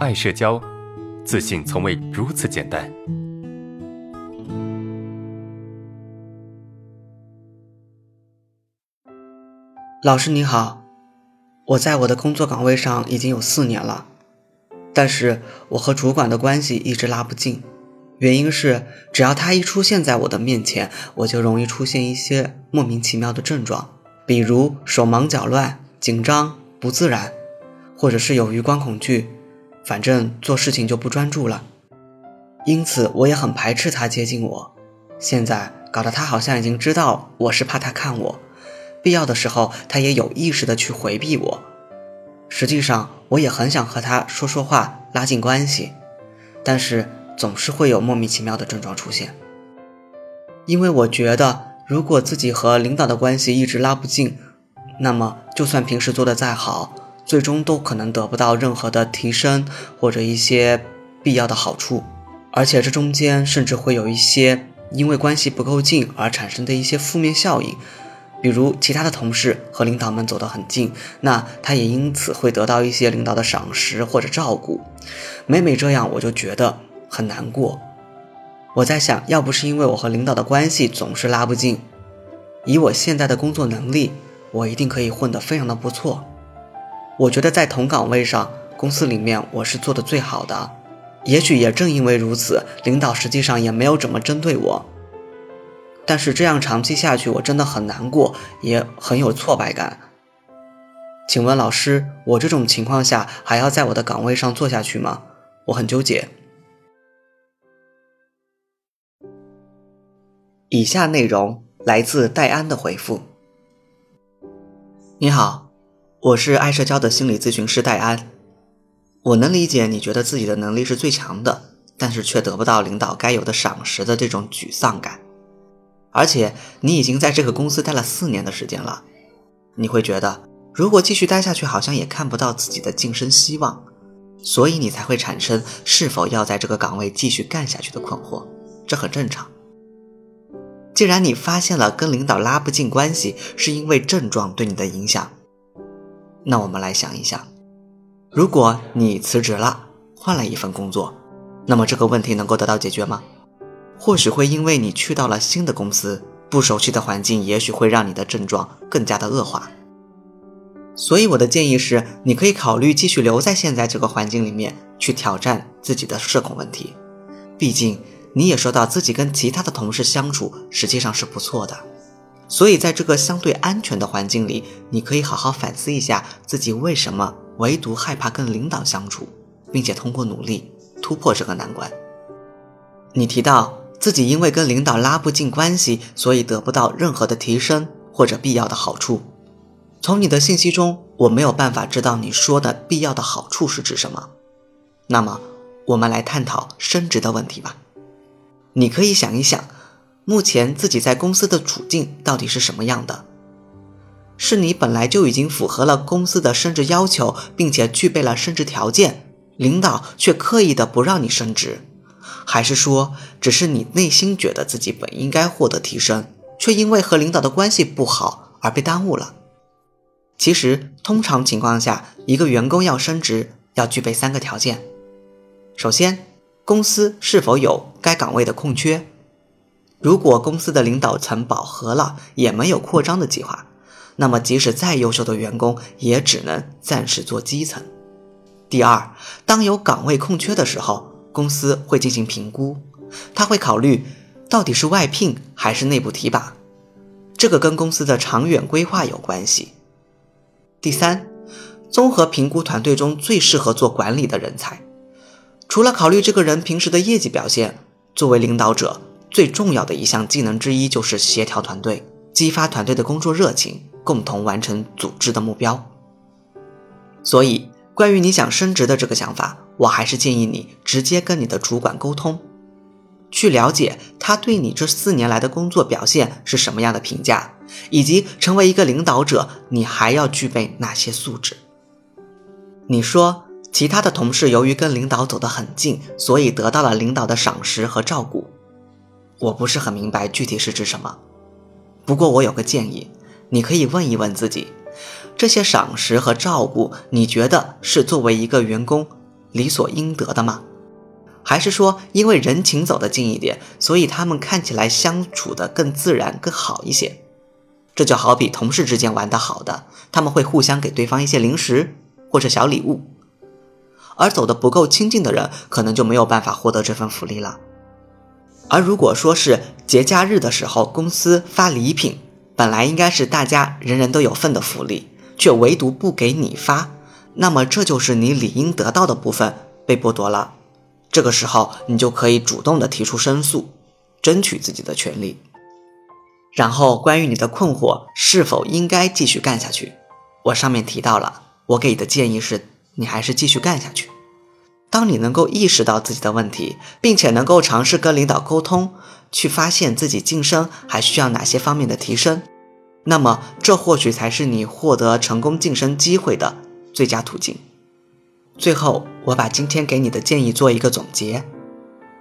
爱社交，自信从未如此简单。老师你好，我在我的工作岗位上已经有四年了，但是我和主管的关系一直拉不近，原因是只要他一出现在我的面前，我就容易出现一些莫名其妙的症状，比如手忙脚乱、紧张、不自然，或者是有余光恐惧，反正做事情就不专注了。因此我也很排斥他接近我，现在搞得他好像已经知道我是怕他看我。必要的时候，他也有意识的去回避我。实际上，我也很想和他说说话，拉近关系，但是总是会有莫名其妙的症状出现。因为我觉得，如果自己和领导的关系一直拉不近，那么就算平时做的再好，最终都可能得不到任何的提升或者一些必要的好处，而且这中间甚至会有一些因为关系不够近而产生的一些负面效应。比如其他的同事和领导们走得很近，那他也因此会得到一些领导的赏识或者照顾。每每这样，我就觉得很难过。我在想，要不是因为我和领导的关系总是拉不近，以我现在的工作能力，我一定可以混得非常的不错。我觉得在同岗位上，公司里面我是做的最好的。也许也正因为如此，领导实际上也没有怎么针对我。但是这样长期下去，我真的很难过，也很有挫败感。请问老师，我这种情况下还要在我的岗位上做下去吗？我很纠结。以下内容来自戴安的回复。你好，我是爱社交的心理咨询师戴安。我能理解你觉得自己的能力是最强的，但是却得不到领导该有的赏识的这种沮丧感。而且你已经在这个公司待了四年的时间了，你会觉得如果继续待下去，好像也看不到自己的晋升希望，所以你才会产生是否要在这个岗位继续干下去的困惑，这很正常。既然你发现了跟领导拉不近关系是因为症状对你的影响，那我们来想一想，如果你辞职了，换了一份工作，那么这个问题能够得到解决吗？或许会因为你去到了新的公司，不熟悉的环境，也许会让你的症状更加的恶化。所以我的建议是，你可以考虑继续留在现在这个环境里面，去挑战自己的社恐问题。毕竟你也说到自己跟其他的同事相处实际上是不错的，所以在这个相对安全的环境里，你可以好好反思一下自己为什么唯独害怕跟领导相处，并且通过努力突破这个难关。你提到。自己因为跟领导拉不近关系，所以得不到任何的提升或者必要的好处。从你的信息中，我没有办法知道你说的必要的好处是指什么。那么，我们来探讨升职的问题吧。你可以想一想，目前自己在公司的处境到底是什么样的？是你本来就已经符合了公司的升职要求，并且具备了升职条件，领导却刻意的不让你升职？还是说，只是你内心觉得自己本应该获得提升，却因为和领导的关系不好而被耽误了？其实，通常情况下，一个员工要升职，要具备三个条件。首先，公司是否有该岗位的空缺？如果公司的领导层饱和了，也没有扩张的计划，那么即使再优秀的员工，也只能暂时做基层。第二，当有岗位空缺的时候，公司会进行评估，他会考虑到底是外聘还是内部提拔，这个跟公司的长远规划有关系。第三，综合评估团队中最适合做管理的人才，除了考虑这个人平时的业绩表现，作为领导者最重要的一项技能之一就是协调团队，激发团队的工作热情，共同完成组织的目标。所以。关于你想升职的这个想法，我还是建议你直接跟你的主管沟通，去了解他对你这四年来的工作表现是什么样的评价，以及成为一个领导者，你还要具备哪些素质。你说其他的同事由于跟领导走得很近，所以得到了领导的赏识和照顾，我不是很明白具体是指什么。不过我有个建议，你可以问一问自己。这些赏识和照顾，你觉得是作为一个员工理所应得的吗？还是说因为人情走得近一点，所以他们看起来相处的更自然、更好一些？这就好比同事之间玩得好的，他们会互相给对方一些零食或者小礼物，而走得不够亲近的人，可能就没有办法获得这份福利了。而如果说是节假日的时候，公司发礼品，本来应该是大家人人都有份的福利，却唯独不给你发，那么这就是你理应得到的部分被剥夺了。这个时候，你就可以主动的提出申诉，争取自己的权利。然后，关于你的困惑是否应该继续干下去，我上面提到了，我给的建议是，你还是继续干下去。当你能够意识到自己的问题，并且能够尝试跟领导沟通，去发现自己晋升还需要哪些方面的提升，那么这或许才是你获得成功晋升机会的最佳途径。最后，我把今天给你的建议做一个总结：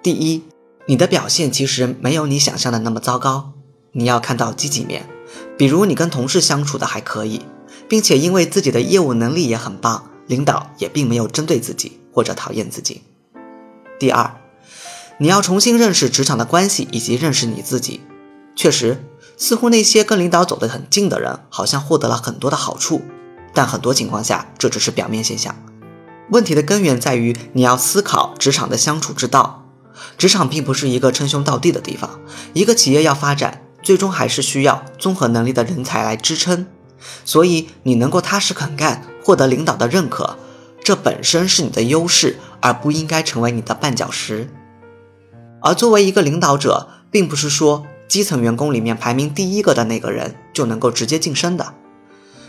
第一，你的表现其实没有你想象的那么糟糕，你要看到积极面，比如你跟同事相处的还可以，并且因为自己的业务能力也很棒，领导也并没有针对自己。或者讨厌自己。第二，你要重新认识职场的关系以及认识你自己。确实，似乎那些跟领导走得很近的人，好像获得了很多的好处，但很多情况下这只是表面现象。问题的根源在于你要思考职场的相处之道。职场并不是一个称兄道弟的地方，一个企业要发展，最终还是需要综合能力的人才来支撑。所以，你能够踏实肯干，获得领导的认可。这本身是你的优势，而不应该成为你的绊脚石。而作为一个领导者，并不是说基层员工里面排名第一个的那个人就能够直接晋升的。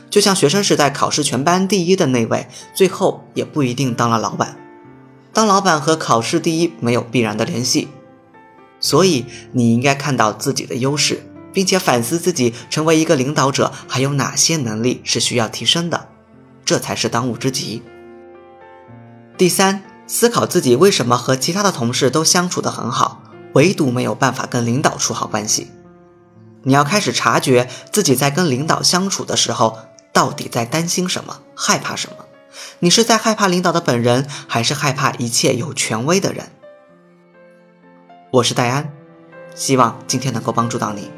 就像学生时代考试全班第一的那位，最后也不一定当了老板。当老板和考试第一没有必然的联系。所以你应该看到自己的优势，并且反思自己成为一个领导者还有哪些能力是需要提升的，这才是当务之急。第三，思考自己为什么和其他的同事都相处得很好，唯独没有办法跟领导处好关系。你要开始察觉自己在跟领导相处的时候，到底在担心什么，害怕什么。你是在害怕领导的本人，还是害怕一切有权威的人？我是戴安，希望今天能够帮助到你。